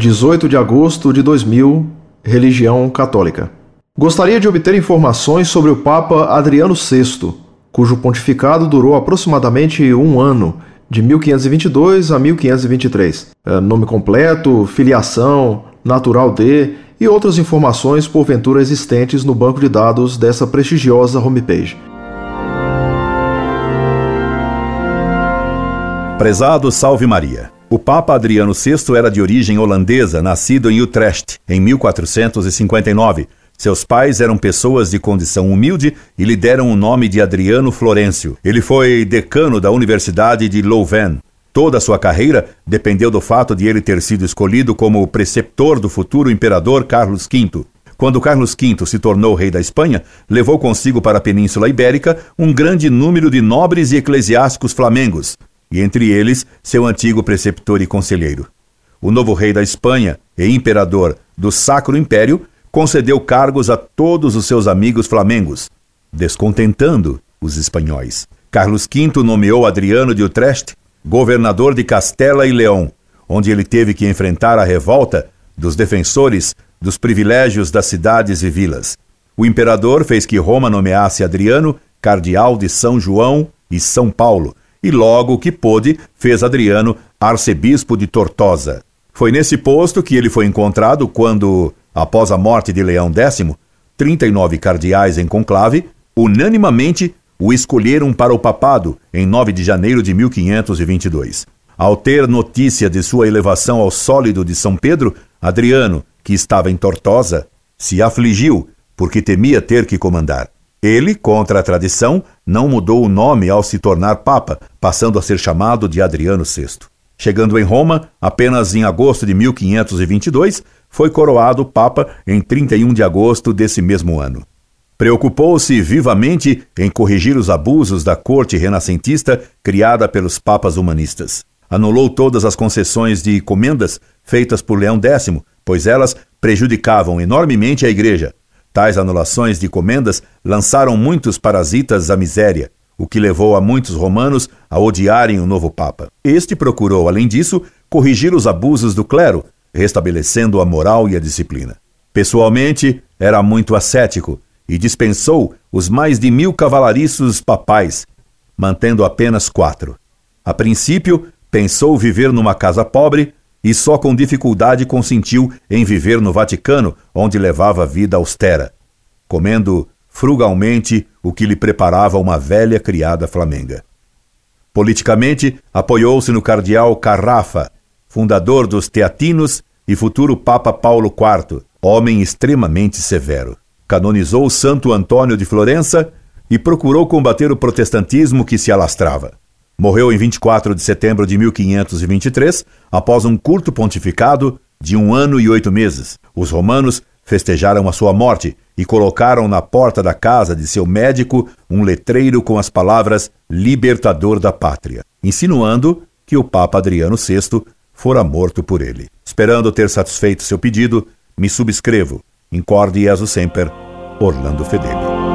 18 de agosto de 2000, religião católica. Gostaria de obter informações sobre o Papa Adriano VI, cujo pontificado durou aproximadamente um ano, de 1522 a 1523. É, nome completo, filiação, natural de e outras informações porventura existentes no banco de dados dessa prestigiosa homepage. Prezado Salve Maria. O Papa Adriano VI era de origem holandesa, nascido em Utrecht, em 1459. Seus pais eram pessoas de condição humilde e lhe deram o nome de Adriano Florencio. Ele foi decano da Universidade de Louvain. Toda a sua carreira dependeu do fato de ele ter sido escolhido como preceptor do futuro imperador Carlos V. Quando Carlos V se tornou rei da Espanha, levou consigo para a Península Ibérica um grande número de nobres e eclesiásticos flamengos, e entre eles seu antigo preceptor e conselheiro. O novo rei da Espanha e imperador do Sacro Império concedeu cargos a todos os seus amigos flamengos, descontentando os espanhóis. Carlos V nomeou Adriano de Utrecht governador de Castela e Leão, onde ele teve que enfrentar a revolta dos defensores dos privilégios das cidades e vilas. O imperador fez que Roma nomeasse Adriano cardeal de São João e São Paulo, e logo que pôde, fez Adriano arcebispo de Tortosa. Foi nesse posto que ele foi encontrado quando, após a morte de Leão X, 39 cardeais em conclave, unanimamente o escolheram para o papado em 9 de janeiro de 1522. Ao ter notícia de sua elevação ao sólido de São Pedro, Adriano, que estava em Tortosa, se afligiu porque temia ter que comandar. Ele, contra a tradição, não mudou o nome ao se tornar Papa, passando a ser chamado de Adriano VI. Chegando em Roma, apenas em agosto de 1522, foi coroado Papa em 31 de agosto desse mesmo ano. Preocupou-se vivamente em corrigir os abusos da corte renascentista criada pelos papas humanistas. Anulou todas as concessões de comendas feitas por Leão X, pois elas prejudicavam enormemente a Igreja, Tais anulações de comendas lançaram muitos parasitas à miséria, o que levou a muitos romanos a odiarem o novo Papa. Este procurou, além disso, corrigir os abusos do clero, restabelecendo a moral e a disciplina. Pessoalmente, era muito ascético e dispensou os mais de mil cavalariços papais, mantendo apenas quatro. A princípio, pensou viver numa casa pobre e só com dificuldade consentiu em viver no Vaticano, onde levava vida austera, comendo frugalmente o que lhe preparava uma velha criada flamenga. Politicamente, apoiou-se no cardeal Carrafa, fundador dos Teatinos e futuro Papa Paulo IV, homem extremamente severo. Canonizou Santo Antônio de Florença e procurou combater o protestantismo que se alastrava. Morreu em 24 de setembro de 1523, após um curto pontificado de um ano e oito meses. Os romanos festejaram a sua morte e colocaram na porta da casa de seu médico um letreiro com as palavras Libertador da Pátria, insinuando que o Papa Adriano VI fora morto por ele. Esperando ter satisfeito seu pedido, me subscrevo. Incorde Jesus Semper, Orlando Fedeli.